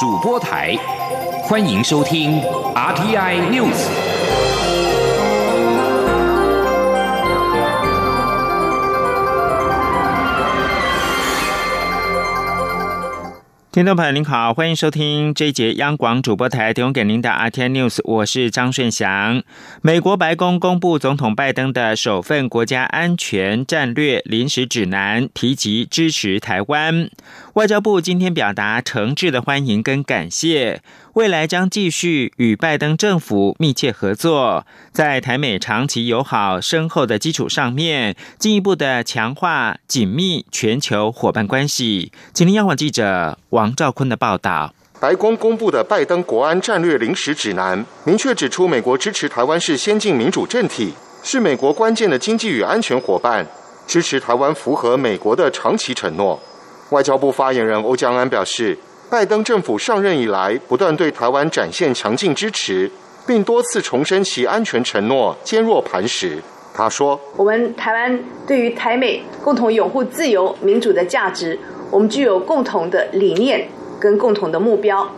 主播台，欢迎收听 RTI News。听众朋友您好，欢迎收听这一节央广主播台提供给您的 RTI News，我是张顺祥。美国白宫公布总统拜登的首份国家安全战略临时指南，提及支持台湾。外交部今天表达诚挚的欢迎跟感谢。未来将继续与拜登政府密切合作，在台美长期友好深厚的基础上面，进一步的强化紧密全球伙伴关系。今天央广记者王兆坤的报道：白宫公布的拜登国安战略临时指南，明确指出，美国支持台湾是先进民主政体，是美国关键的经济与安全伙伴，支持台湾符合美国的长期承诺。外交部发言人欧江安表示。拜登政府上任以来，不断对台湾展现强劲支持，并多次重申其安全承诺坚若磐石。他说：“我们台湾对于台美共同拥护自由民主的价值，我们具有共同的理念跟共同的目标。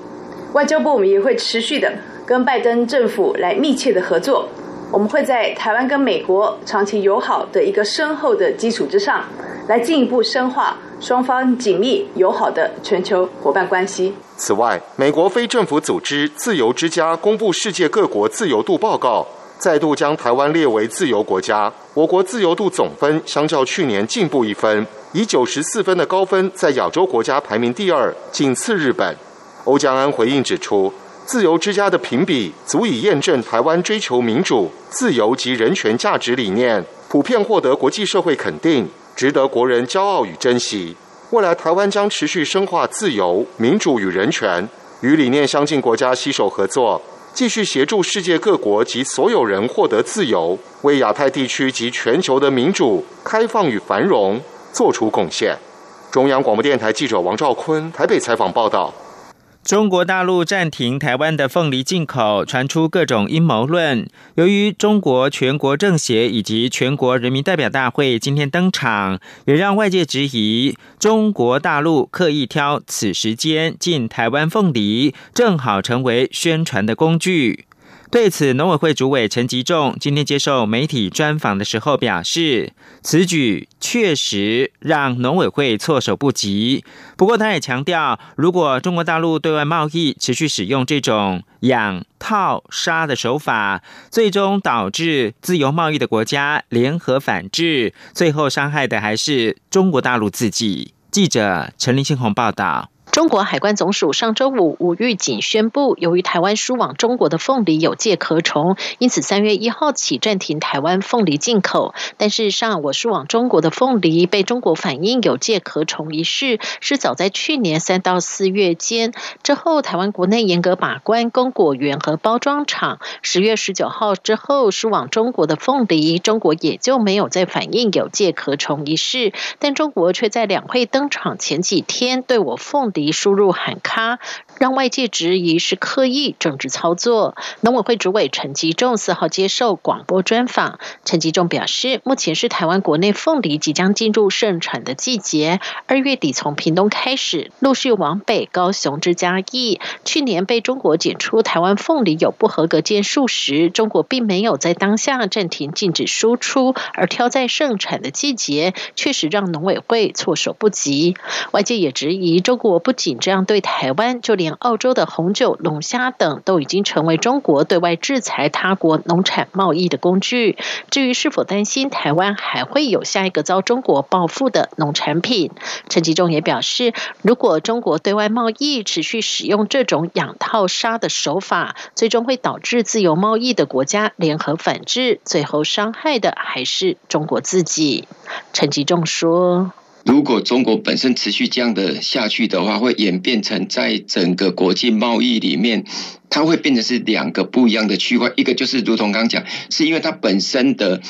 外交部我们也会持续的跟拜登政府来密切的合作。我们会在台湾跟美国长期友好的一个深厚的基础之上，来进一步深化。”双方紧密友好的全球伙伴关系。此外，美国非政府组织自由之家公布世界各国自由度报告，再度将台湾列为自由国家。我国自由度总分相较去年进步一分，以九十四分的高分在亚洲国家排名第二，仅次日本。欧江安回应指出，自由之家的评比足以验证台湾追求民主、自由及人权价值理念，普遍获得国际社会肯定。值得国人骄傲与珍惜。未来台湾将持续深化自由、民主与人权，与理念相近国家携手合作，继续协助世界各国及所有人获得自由，为亚太地区及全球的民主、开放与繁荣做出贡献。中央广播电台记者王兆坤台北采访报道。中国大陆暂停台湾的凤梨进口，传出各种阴谋论。由于中国全国政协以及全国人民代表大会今天登场，也让外界质疑中国大陆刻意挑此时间进台湾凤梨，正好成为宣传的工具。对此，农委会主委陈吉仲今天接受媒体专访的时候表示，此举确实让农委会措手不及。不过，他也强调，如果中国大陆对外贸易持续使用这种养套杀的手法，最终导致自由贸易的国家联合反制，最后伤害的还是中国大陆自己。记者陈林信宏报道。中国海关总署上周五无预警宣布，由于台湾输往中国的凤梨有介壳虫，因此三月一号起暂停台湾凤梨进口。但事实上我输往中国的凤梨被中国反映有介壳虫一事，是早在去年三到四月间之后，台湾国内严格把关供果园和包装厂。十月十九号之后输往中国的凤梨，中国也就没有再反映有介壳虫一事，但中国却在两会登场前几天对我凤梨。输入喊卡，让外界质疑是刻意政治操作。农委会主委陈吉仲四号接受广播专访，陈吉仲表示，目前是台湾国内凤梨即将进入盛产的季节，二月底从屏东开始，陆续往北高雄至嘉义。去年被中国检出台湾凤梨有不合格件数时，中国并没有在当下暂停禁止输出，而挑在盛产的季节，确实让农委会措手不及。外界也质疑中国不。仅这样对台湾，就连澳洲的红酒、龙虾等都已经成为中国对外制裁他国农产贸易的工具。至于是否担心台湾还会有下一个遭中国报复的农产品，陈吉仲也表示，如果中国对外贸易持续使用这种养套杀的手法，最终会导致自由贸易的国家联合反制，最后伤害的还是中国自己。陈吉仲说。如果中国本身持续这样的下去的话，会演变成在整个国际贸易里面，它会变成是两个不一样的区块。一个就是如同刚讲，是因为它本身的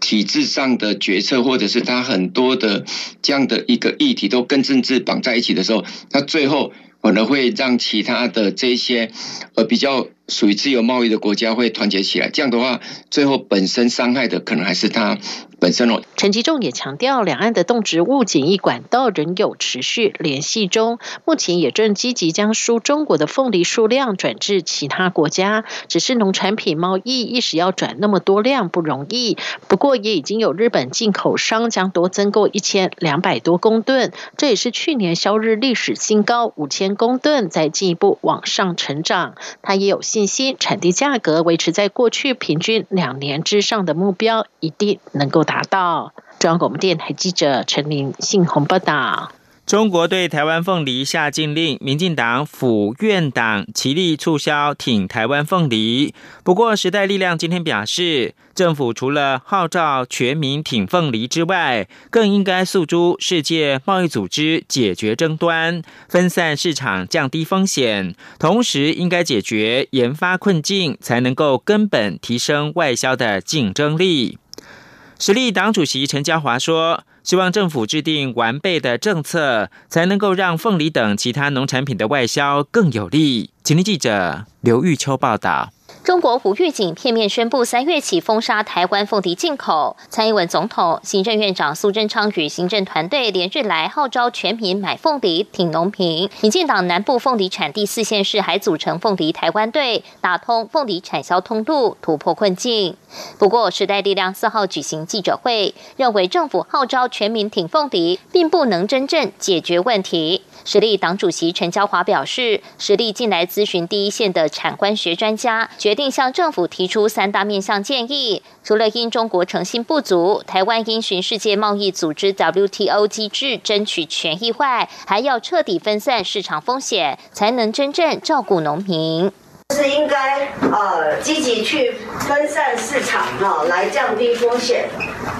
体制上的决策，或者是它很多的这样的一个议题都跟政治绑在一起的时候，它最后可能会让其他的这些呃比较属于自由贸易的国家会团结起来。这样的话，最后本身伤害的可能还是它。陈吉仲也强调，两岸的动植物检疫管道仍有持续联系中，目前也正积极将输中国的凤梨数量转至其他国家。只是农产品贸易一时要转那么多量不容易。不过也已经有日本进口商将多增购一千两百多公吨，这也是去年销日历史新高五千公吨，再进一步往上成长。他也有信心，产地价格维持在过去平均两年之上的目标，一定能够达到。中央广播电台记者陈林信鸿报道：中国对台湾凤梨下禁令，民进党府院党齐力促销挺台湾凤梨。不过，时代力量今天表示，政府除了号召全民挺凤梨之外，更应该诉诸世界贸易组织解决争端，分散市场，降低风险。同时，应该解决研发困境，才能够根本提升外销的竞争力。实力党主席陈嘉华说：“希望政府制定完备的政策，才能够让凤梨等其他农产品的外销更有利。”请听记者刘玉秋报道。中国无预警片面宣布三月起封杀台湾凤梨进口。蔡英文总统、行政院长苏贞昌与行政团队连日来号召全民买凤梨、挺农民。民进党南部凤梨产地四县市还组成凤梨台湾队，打通凤梨产销通路，突破困境。不过，时代力量四号举行记者会，认为政府号召全民挺凤梨，并不能真正解决问题。实力党主席陈娇华表示，实力近来咨询第一线的产官学专家，决定向政府提出三大面向建议。除了因中国诚信不足，台湾应循世界贸易组织 WTO 机制争取权益外，还要彻底分散市场风险，才能真正照顾农民。是应该呃积极去分散市场哈，来降低风险，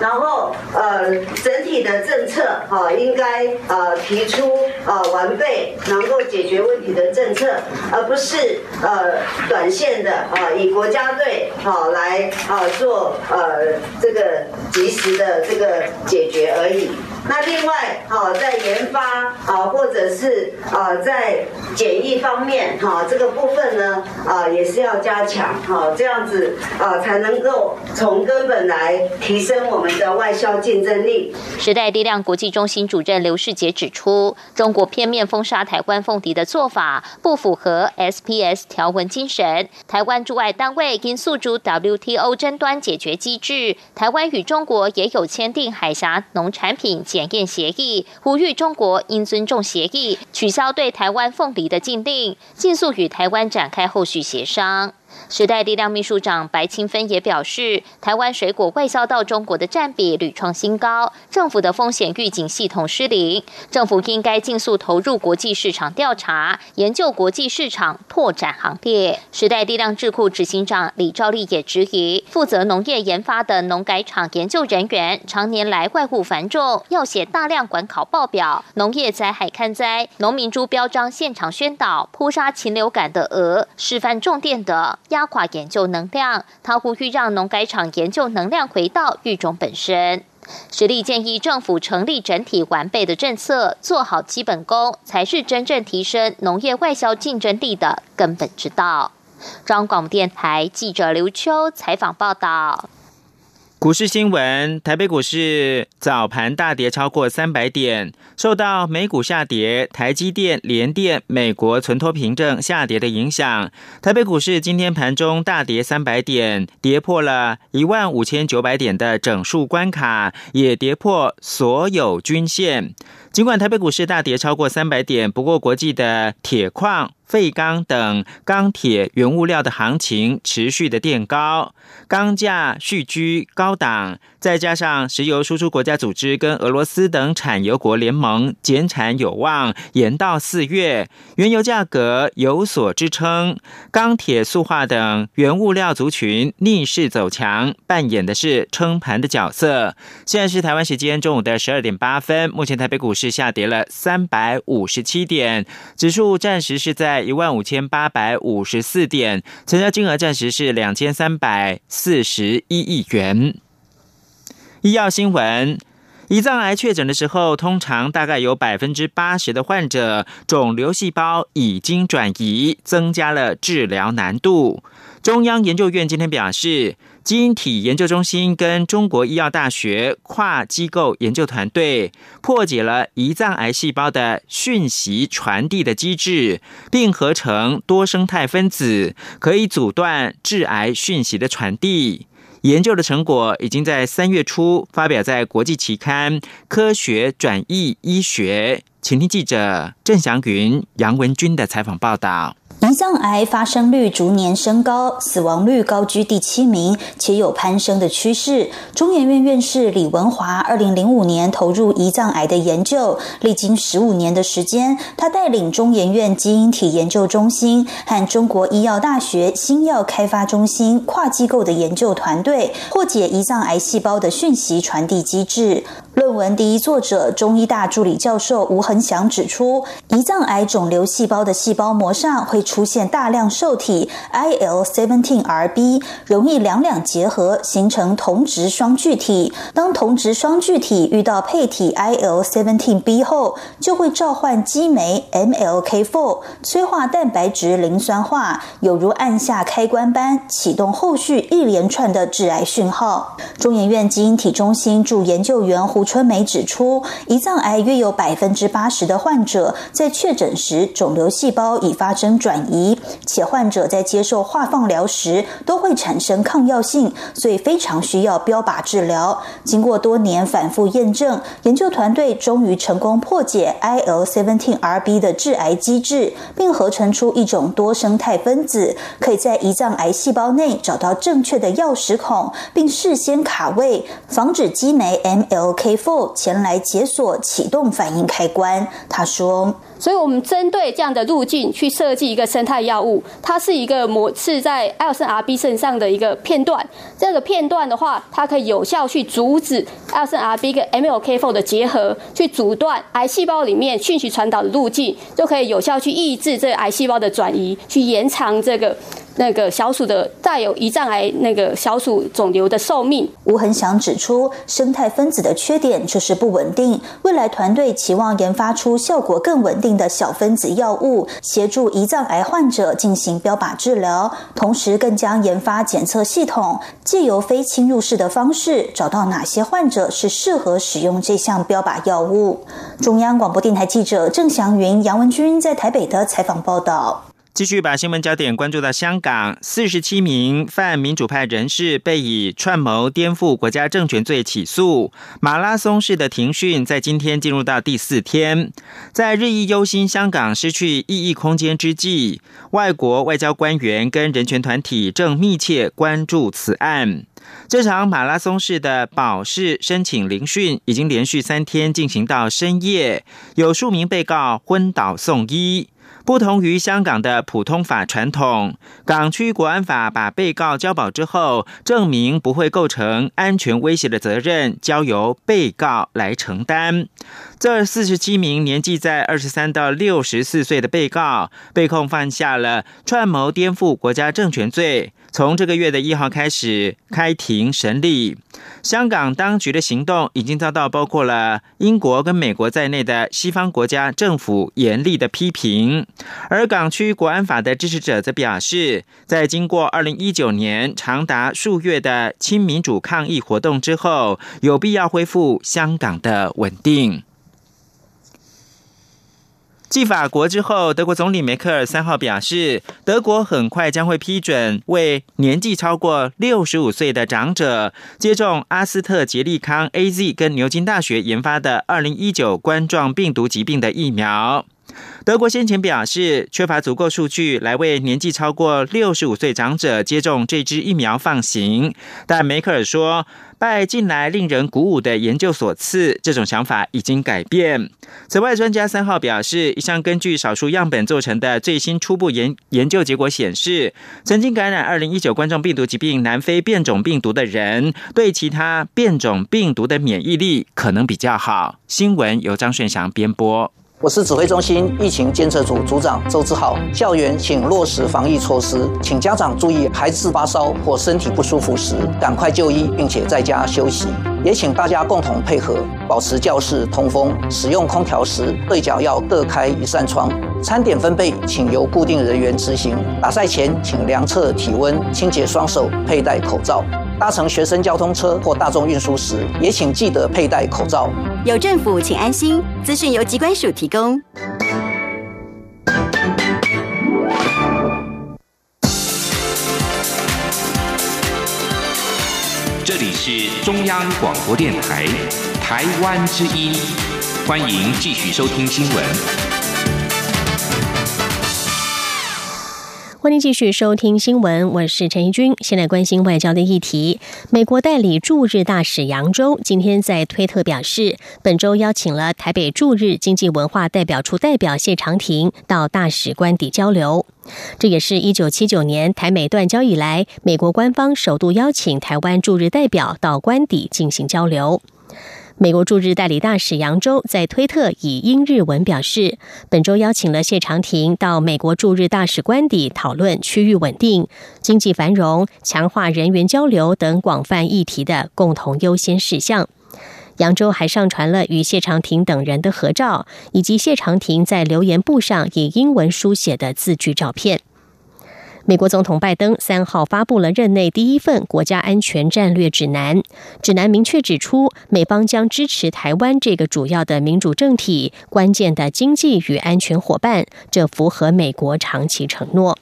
然后呃整体的政策哈应该呃提出呃完备能够解决问题的政策，而不是呃短线的啊以国家队好来啊做呃这个及时的这个解决而已。那另外，好在研发啊，或者是啊在检疫方面，哈这个部分呢，啊也是要加强，哈这样子啊才能够从根本来提升我们的外销竞争力。时代力量国际中心主任刘世杰指出，中国片面封杀台湾凤梨的做法不符合 SPS 条文精神。台湾驻外单位应诉诸 WTO 争端解决机制。台湾与中国也有签订海峡农产品。检验协议呼吁中国应尊重协议，取消对台湾凤梨的禁令，尽速与台湾展开后续协商。时代力量秘书长白清芬也表示，台湾水果外销到中国的占比屡创新高，政府的风险预警系统失灵，政府应该尽速投入国际市场调查，研究国际市场拓展行列。时代力量智库执行长李兆利也质疑，负责农业研发的农改场研究人员，常年来外务繁重，要写大量管考报表，农业灾害看灾，农民猪标章现场宣导，扑杀禽流感的鹅，示范重电的。压垮研究能量，他呼吁让农改场研究能量回到育种本身。实力建议政府成立整体完备的政策，做好基本功，才是真正提升农业外销竞争力的根本之道。中央广电台记者刘秋采访报道。股市新闻：台北股市早盘大跌超过三百点，受到美股下跌、台积电、联电、美国存托凭证下跌的影响，台北股市今天盘中大跌三百点，跌破了一万五千九百点的整数关卡，也跌破所有均线。尽管台北股市大跌超过三百点，不过国际的铁矿。废钢等钢铁原物料的行情持续的垫高，钢架续居高档，再加上石油输出国家组织跟俄罗斯等产油国联盟减产有望延到四月，原油价格有所支撑，钢铁塑化等原物料族群逆势走强，扮演的是撑盘的角色。现在是台湾时间中午的十二点八分，目前台北股市下跌了三百五十七点，指数暂时是在。一万五千八百五十四点，成交金额暂时是两千三百四十一亿元。医药新闻：胰脏癌确诊的时候，通常大概有百分之八十的患者肿瘤细胞已经转移，增加了治疗难度。中央研究院今天表示。基因体研究中心跟中国医药大学跨机构研究团队破解了胰脏癌细胞的讯息传递的机制，并合成多生态分子，可以阻断致癌讯息的传递。研究的成果已经在三月初发表在国际期刊《科学转译医学》。请听记者郑祥云、杨文军的采访报道。胰脏癌发生率逐年升高，死亡率高居第七名，且有攀升的趋势。中研院院士李文华二零零五年投入胰脏癌的研究，历经十五年的时间，他带领中研院基因体研究中心和中国医药大学新药开发中心跨机构的研究团队，破解胰脏癌细胞的讯息传递机制。论文第一作者中医大助理教授吴恒祥指出，胰脏癌肿瘤细胞的细胞膜上会出现大量受体 IL-17RB，容易两两结合形成同质双聚体。当同质双聚体遇到配体 IL-17B 后，就会召唤激酶 MLK4，催化蛋白质磷酸化，有如按下开关般启动后续一连串的致癌讯号。中研院基因体中心驻研究员胡。春梅指出，胰脏癌约有百分之八十的患者在确诊时，肿瘤细胞已发生转移，且患者在接受化放疗时都会产生抗药性，所以非常需要标靶治疗。经过多年反复验证，研究团队终于成功破解 IL-17RB 的致癌机制，并合成出一种多生态分子，可以在胰脏癌细胞内找到正确的钥匙孔，并事先卡位，防止激酶 MLK。前来解锁启动反应开关。他说：“所以我们针对这样的路径去设计一个生态药物，它是一个模是在 L 森 RB 身上的一个片段。这个片段的话，它可以有效去阻止 L 森 RB 跟 MLK4 的结合，去阻断癌细胞里面讯息传导的路径，就可以有效去抑制这个癌细胞的转移，去延长这个。”那个小鼠的带有胰脏癌那个小鼠肿瘤的寿命，吴恒祥指出，生态分子的缺点就是不稳定。未来团队期望研发出效果更稳定的小分子药物，协助胰脏癌患者进行标靶治疗。同时，更将研发检测系统，借由非侵入式的方式，找到哪些患者是适合使用这项标靶药物。中央广播电台记者郑祥云、杨文君在台北的采访报道。继续把新闻焦点关注到香港，四十七名泛民主派人士被以串谋颠覆国家政权罪起诉。马拉松式的庭讯在今天进入到第四天，在日益忧心香港失去意义空间之际，外国外交官员跟人权团体正密切关注此案。这场马拉松式的保释申请聆讯已经连续三天进行到深夜，有数名被告昏倒送医。不同于香港的普通法传统，港区国安法把被告交保之后，证明不会构成安全威胁的责任，交由被告来承担。这四十七名年纪在二十三到六十四岁的被告，被控犯下了串谋颠覆国家政权罪。从这个月的一号开始开庭审理，香港当局的行动已经遭到包括了英国跟美国在内的西方国家政府严厉的批评。而港区国安法的支持者则表示，在经过二零一九年长达数月的亲民主抗议活动之后，有必要恢复香港的稳定。继法国之后，德国总理梅克尔三号表示，德国很快将会批准为年纪超过六十五岁的长者接种阿斯特捷利康 （A Z） 跟牛津大学研发的二零一九冠状病毒疾病的疫苗。德国先前表示缺乏足够数据来为年纪超过六十五岁长者接种这支疫苗放行，但梅克尔说，拜近来令人鼓舞的研究所赐，这种想法已经改变。此外，专家三号表示，一项根据少数样本做成的最新初步研研究结果显示，曾经感染二零一九冠状病毒疾病南非变种病毒的人，对其他变种病毒的免疫力可能比较好。新闻由张顺祥编播。我是指挥中心疫情监测组组长周志浩。校园请落实防疫措施，请家长注意，孩子发烧或身体不舒服时，赶快就医，并且在家休息。也请大家共同配合，保持教室通风。使用空调时，对角要各开一扇窗。餐点分配，请由固定人员执行。打赛前，请量测体温，清洁双手，佩戴口罩。搭乘学生交通车或大众运输时，也请记得佩戴口罩。有政府，请安心。资讯由机关署提供。这里是中央广播电台台湾之音，欢迎继续收听新闻。欢迎继续收听新闻，我是陈怡君。现在关心外交的议题。美国代理驻日大使杨周今天在推特表示，本周邀请了台北驻日经济文化代表处代表谢长廷到大使官邸交流。这也是一九七九年台美断交以来，美国官方首度邀请台湾驻日代表到官邸进行交流。美国驻日代理大使杨周在推特以英日文表示，本周邀请了谢长廷到美国驻日大使官邸讨论区域稳定、经济繁荣、强化人员交流等广泛议题的共同优先事项。杨周还上传了与谢长廷等人的合照，以及谢长廷在留言簿上以英文书写的字句照片。美国总统拜登三号发布了任内第一份国家安全战略指南，指南明确指出，美方将支持台湾这个主要的民主政体、关键的经济与安全伙伴，这符合美国长期承诺。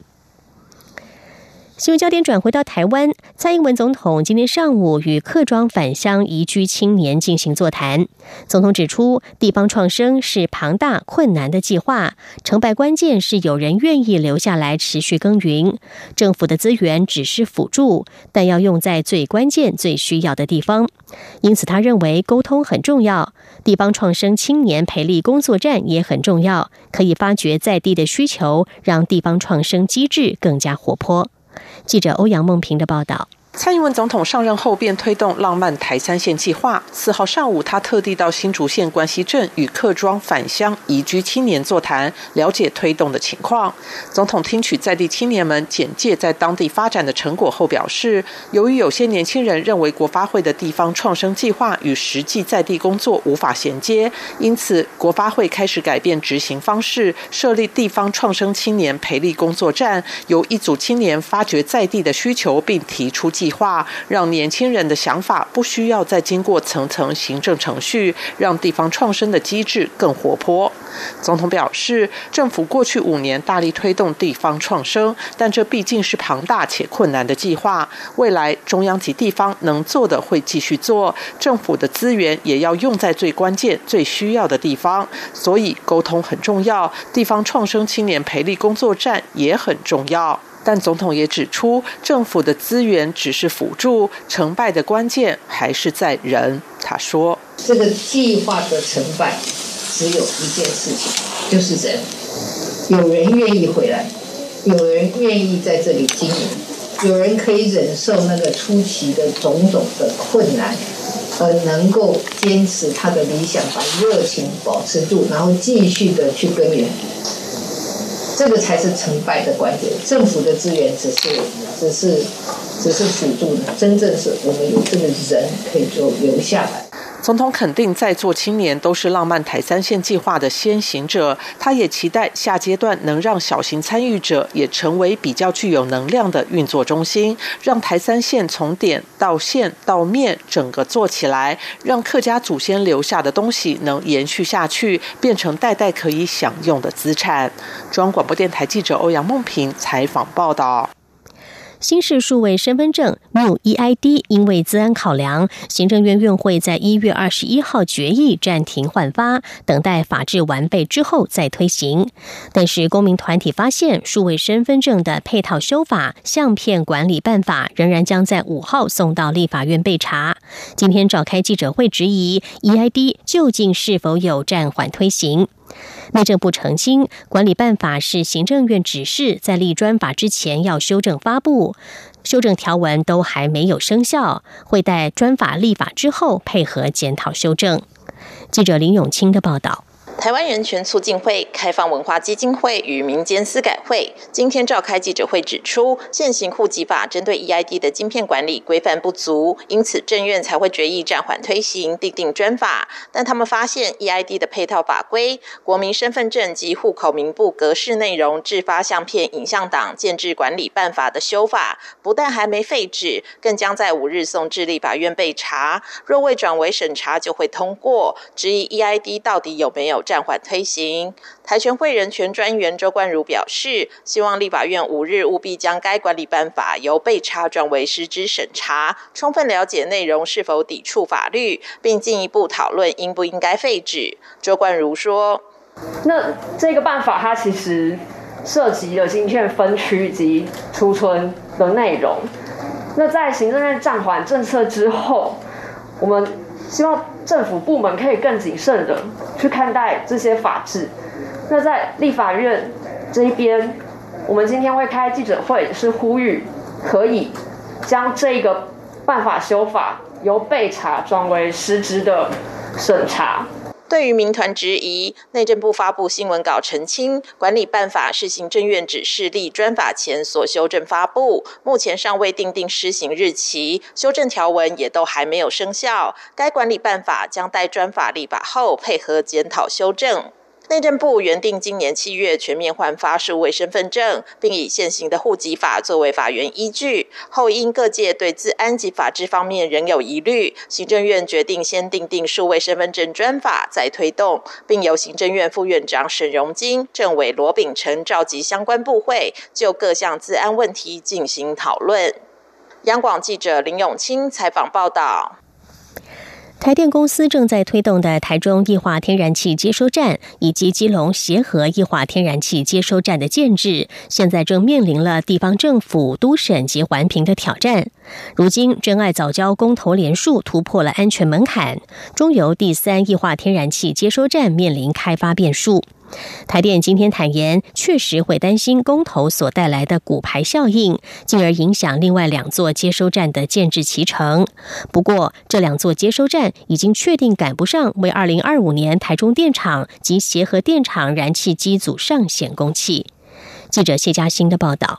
新闻焦点转回到台湾，蔡英文总统今天上午与客庄返乡移居青年进行座谈。总统指出，地方创生是庞大困难的计划，成败关键是有人愿意留下来持续耕耘。政府的资源只是辅助，但要用在最关键、最需要的地方。因此，他认为沟通很重要，地方创生青年培力工作站也很重要，可以发掘在地的需求，让地方创生机制更加活泼。记者欧阳梦平的报道。蔡英文总统上任后便推动浪漫台三线计划。四号上午，他特地到新竹县关西镇与客庄返乡移居青年座谈，了解推动的情况。总统听取在地青年们简介在当地发展的成果后表示，由于有些年轻人认为国发会的地方创生计划与实际在地工作无法衔接，因此国发会开始改变执行方式，设立地方创生青年培力工作站，由一组青年发掘在地的需求，并提出。计划让年轻人的想法不需要再经过层层行政程序，让地方创生的机制更活泼。总统表示，政府过去五年大力推动地方创生，但这毕竟是庞大且困难的计划。未来中央及地方能做的会继续做，政府的资源也要用在最关键、最需要的地方。所以沟通很重要，地方创生青年培力工作站也很重要。但总统也指出，政府的资源只是辅助，成败的关键还是在人。他说：“这个计划的成败只有一件事情，就是人。有人愿意回来，有人愿意在这里经营，有人可以忍受那个初期的种种的困难，而能够坚持他的理想，把热情保持住，然后继续的去耕耘。”这个才是成败的关键。政府的资源只是、只是、只是辅助的，真正是我们有这个人可以就留下来。总统肯定在座青年都是浪漫台三线计划的先行者，他也期待下阶段能让小型参与者也成为比较具有能量的运作中心，让台三线从点到线到面整个做起来，让客家祖先留下的东西能延续下去，变成代代可以享用的资产。中央广播电台记者欧阳梦平采访报道。新式数位身份证 New EID 因为资安考量，行政院院会在一月二十一号决议暂停换发，等待法制完备之后再推行。但是公民团体发现，数位身份证的配套修法相片管理办法仍然将在五号送到立法院备查。今天召开记者会质疑 EID 究竟是否有暂缓推行。内政部澄清，管理办法是行政院指示，在立专法之前要修正发布，修正条文都还没有生效，会待专法立法之后配合检讨修正。记者林永清的报道。台湾人权促进会、开放文化基金会与民间司改会今天召开记者会，指出现行户籍法针对 EID 的晶片管理规范不足，因此政院才会决议暂缓推行，订定专法。但他们发现 EID 的配套法规、国民身份证及户口名簿格式内容制发相片影像档建制管理办法的修法，不但还没废止，更将在五日送智立法院备查。若未转为审查，就会通过。质疑 EID 到底有没有？暂缓推行。台全会人权专员周冠如表示，希望立法院五日务必将该管理办法由被查转为实质审查，充分了解内容是否抵触法律，并进一步讨论应不应该废止。周冠如说：“那这个办法它其实涉及了芯片分区及出村的内容。那在行政院暂缓政策之后，我们。”希望政府部门可以更谨慎的去看待这些法制。那在立法院这一边，我们今天会开记者会，是呼吁可以将这个办法修法由被查转为实质的审查。对于民团质疑，内政部发布新闻稿澄清，管理办法是行政院指示立专法前所修正发布，目前尚未定定施行日期，修正条文也都还没有生效。该管理办法将待专法立法后配合检讨修正。内政部原定今年七月全面换发数位身份证，并以现行的户籍法作为法源依据。后因各界对治安及法制方面仍有疑虑，行政院决定先订定数位身份证专法，再推动，并由行政院副院长沈荣金、政委罗秉成召集相关部会，就各项治安问题进行讨论。央广记者林永清采访报道。台电公司正在推动的台中液化天然气接收站以及基隆协和液化天然气接收站的建制，现在正面临了地方政府督审及环评的挑战。如今，真爱早教公投连数突破了安全门槛，中油第三液化天然气接收站面临开发变数。台电今天坦言，确实会担心公投所带来的骨牌效应，进而影响另外两座接收站的建制其成。不过，这两座接收站已经确定赶不上为二零二五年台中电厂及协和电厂燃气机组上线供气。记者谢嘉欣的报道。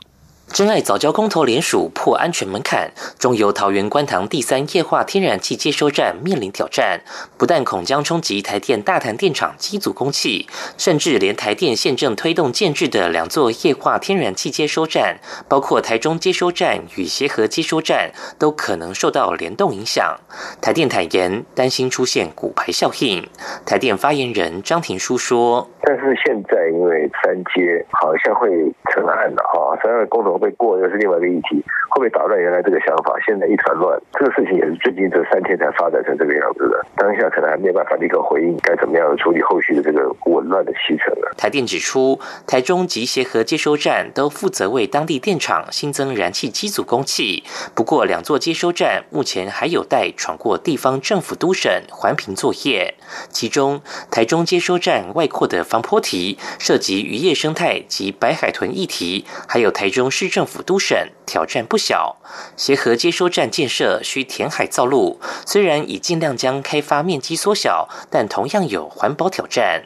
真爱早教公投联署破安全门槛，中油桃园观塘第三液化天然气接收站面临挑战，不但恐将冲击台电大潭电厂机组供气，甚至连台电现正推动建制的两座液化天然气接收站，包括台中接收站与协和接收站，都可能受到联动影响。台电坦言担心出现骨牌效应。台电发言人张庭书说：“但是现在因为三阶好像会成案了哈，三案公投。”会过又是另外一个议题，会不会打乱原来这个想法？现在一团乱，这个事情也是最近这三天才发展成这个样子的。当下可能还没有办法立刻回应，该怎么样处理后续的这个紊乱的西程了。台电指出，台中及协和接收站都负责为当地电厂新增燃气机组供气，不过两座接收站目前还有待闯过地方政府督审环评作业。其中，台中接收站外扩的防坡堤涉及渔业生态及白海豚议题，还有台中市。政府督审挑战不小，协和接收站建设需填海造陆，虽然已尽量将开发面积缩小，但同样有环保挑战。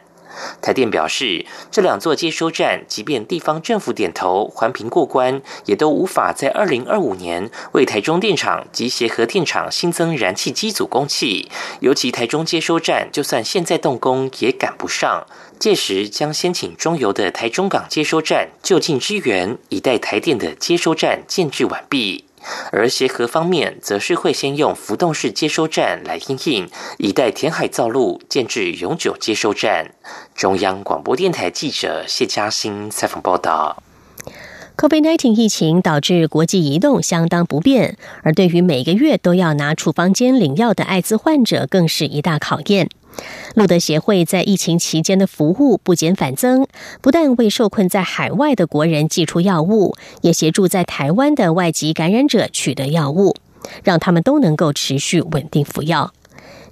台电表示，这两座接收站，即便地方政府点头环评过关，也都无法在二零二五年为台中电厂及协和电厂新增燃气机组供气。尤其台中接收站，就算现在动工，也赶不上。届时将先请中油的台中港接收站就近支援，以待台电的接收站建制完毕。而协和方面则是会先用浮动式接收站来应应，以待填海造陆建制永久接收站。中央广播电台记者谢嘉欣采访报道。COVID-19 疫情导致国际移动相当不便，而对于每个月都要拿处方间领药的艾滋患者，更是一大考验。路德协会在疫情期间的服务不减反增，不但为受困在海外的国人寄出药物，也协助在台湾的外籍感染者取得药物，让他们都能够持续稳定服药。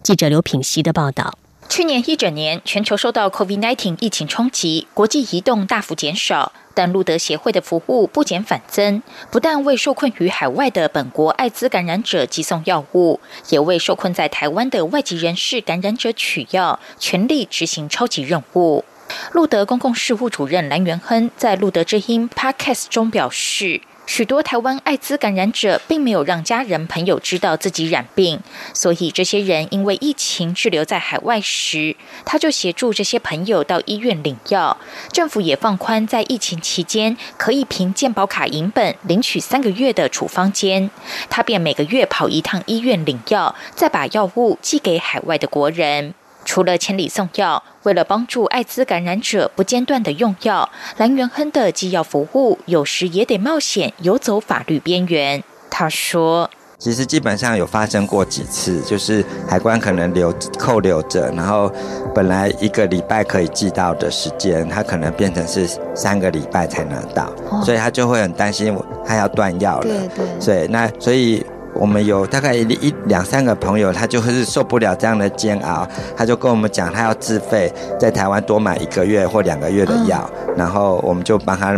记者刘品希的报道。去年一整年，全球受到 COVID-19 疫情冲击，国际移动大幅减少。但路德协会的服务不减反增，不但为受困于海外的本国艾滋感染者寄送药物，也为受困在台湾的外籍人士感染者取药，全力执行超级任务。路德公共事务主任蓝元亨在路德之音 Podcast 中表示。许多台湾艾滋感染者并没有让家人朋友知道自己染病，所以这些人因为疫情滞留在海外时，他就协助这些朋友到医院领药。政府也放宽在疫情期间可以凭健保卡银本领取三个月的处方间，他便每个月跑一趟医院领药，再把药物寄给海外的国人。除了千里送药，为了帮助艾滋感染者不间断的用药，蓝元亨的寄药服务有时也得冒险游走法律边缘。他说：“其实基本上有发生过几次，就是海关可能留扣留着，然后本来一个礼拜可以寄到的时间，他可能变成是三个礼拜才拿到，所以他就会很担心他要断药了。对对，所以那所以。”我们有大概一两三个朋友，他就是受不了这样的煎熬，他就跟我们讲，他要自费在台湾多买一个月或两个月的药，然后我们就帮他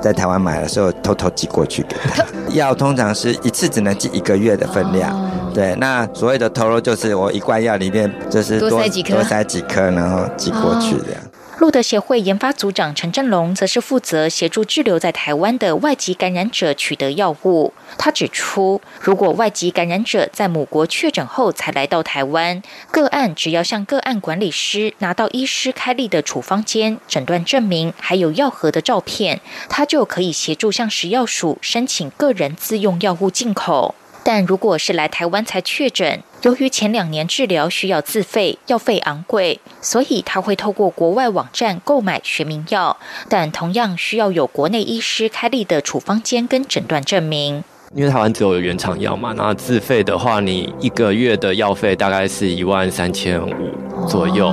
在台湾买的时候偷偷寄过去给他。药通常是一次只能寄一个月的分量，对。那所谓的偷漏就是我一罐药里面就是多塞几颗，多塞几颗，然后寄过去这样。路德协会研发组长陈振龙则是负责协助滞留在台湾的外籍感染者取得药物。他指出，如果外籍感染者在母国确诊后才来到台湾，个案只要向个案管理师拿到医师开立的处方间、诊断证明，还有药盒的照片，他就可以协助向食药署申请个人自用药物进口。但如果是来台湾才确诊，由于前两年治疗需要自费，药费昂贵，所以他会透过国外网站购买学名药，但同样需要有国内医师开立的处方笺跟诊断证明。因为台湾只有原厂药嘛，那自费的话，你一个月的药费大概是一万三千五左右。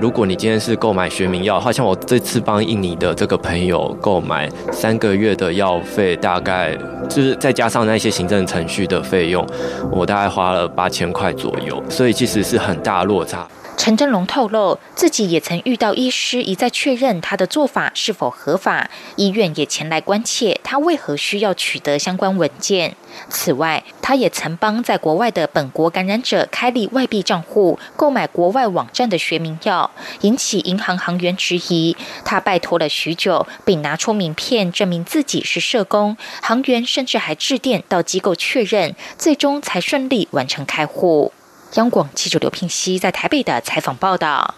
如果你今天是购买学名药，好像我这次帮印尼的这个朋友购买三个月的药费，大概就是再加上那些行政程序的费用，我大概花了八千块左右，所以其实是很大落差。陈真龙透露，自己也曾遇到医师一再确认他的做法是否合法，医院也前来关切他为何需要取得相关文件。此外，他也曾帮在国外的本国感染者开立外币账户，购买国外网站的学名药，引起银行行员质疑。他拜托了许久，并拿出名片证明自己是社工，行员甚至还致电到机构确认，最终才顺利完成开户。央广记者刘聘熙在台北的采访报道。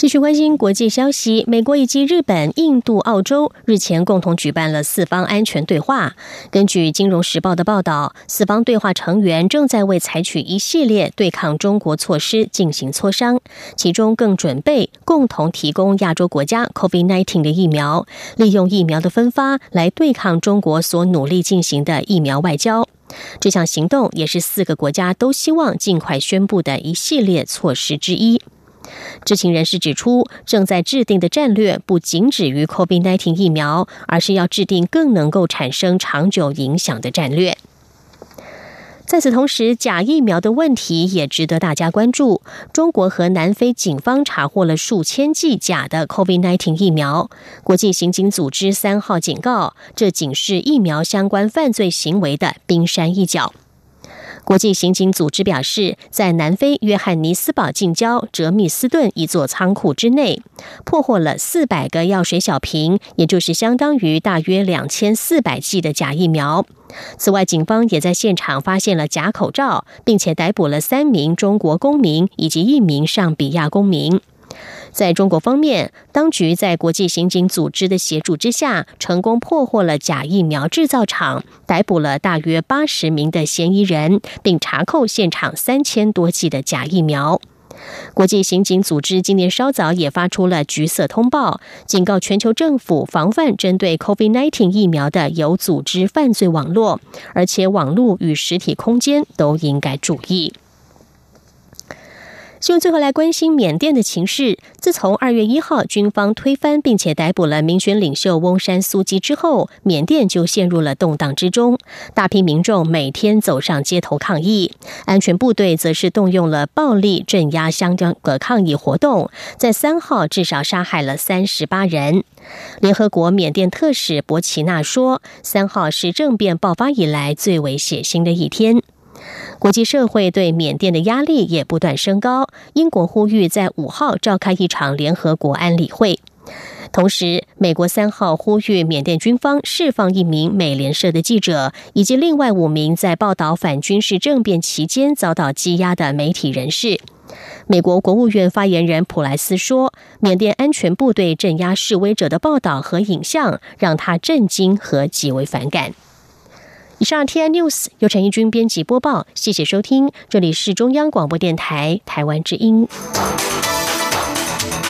继续关心国际消息，美国以及日本、印度、澳洲日前共同举办了四方安全对话。根据《金融时报》的报道，四方对话成员正在为采取一系列对抗中国措施进行磋商，其中更准备共同提供亚洲国家 COVID-19 的疫苗，利用疫苗的分发来对抗中国所努力进行的疫苗外交。这项行动也是四个国家都希望尽快宣布的一系列措施之一。知情人士指出，正在制定的战略不仅止于 COVID-19 疫苗，而是要制定更能够产生长久影响的战略。在此同时，假疫苗的问题也值得大家关注。中国和南非警方查获了数千剂假的 COVID-19 疫苗。国际刑警组织三号警告，这仅是疫苗相关犯罪行为的冰山一角。国际刑警组织表示，在南非约翰尼斯堡近郊哲密斯顿一座仓库之内，破获了四百个药水小瓶，也就是相当于大约两千四百剂的假疫苗。此外，警方也在现场发现了假口罩，并且逮捕了三名中国公民以及一名上比亚公民。在中国方面，当局在国际刑警组织的协助之下，成功破获了假疫苗制造厂，逮捕了大约八十名的嫌疑人，并查扣现场三千多剂的假疫苗。国际刑警组织今年稍早也发出了橘色通报，警告全球政府防范针对 COVID-19 疫苗的有组织犯罪网络，而且网络与实体空间都应该注意。希望最后来关心缅甸的情势。自从二月一号军方推翻并且逮捕了民选领袖翁山苏基之后，缅甸就陷入了动荡之中。大批民众每天走上街头抗议，安全部队则是动用了暴力镇压相关的抗议活动。在三号至少杀害了三十八人。联合国缅甸特使博奇纳说，三号是政变爆发以来最为血腥的一天。国际社会对缅甸的压力也不断升高。英国呼吁在五号召开一场联合国安理会。同时，美国三号呼吁缅甸军方释放一名美联社的记者，以及另外五名在报道反军事政变期间遭到羁押的媒体人士。美国国务院发言人普莱斯说：“缅甸安全部队镇压示威者的报道和影像让他震惊和极为反感。”以上 T I News 由陈义军编辑播报，谢谢收听，这里是中央广播电台台湾之音。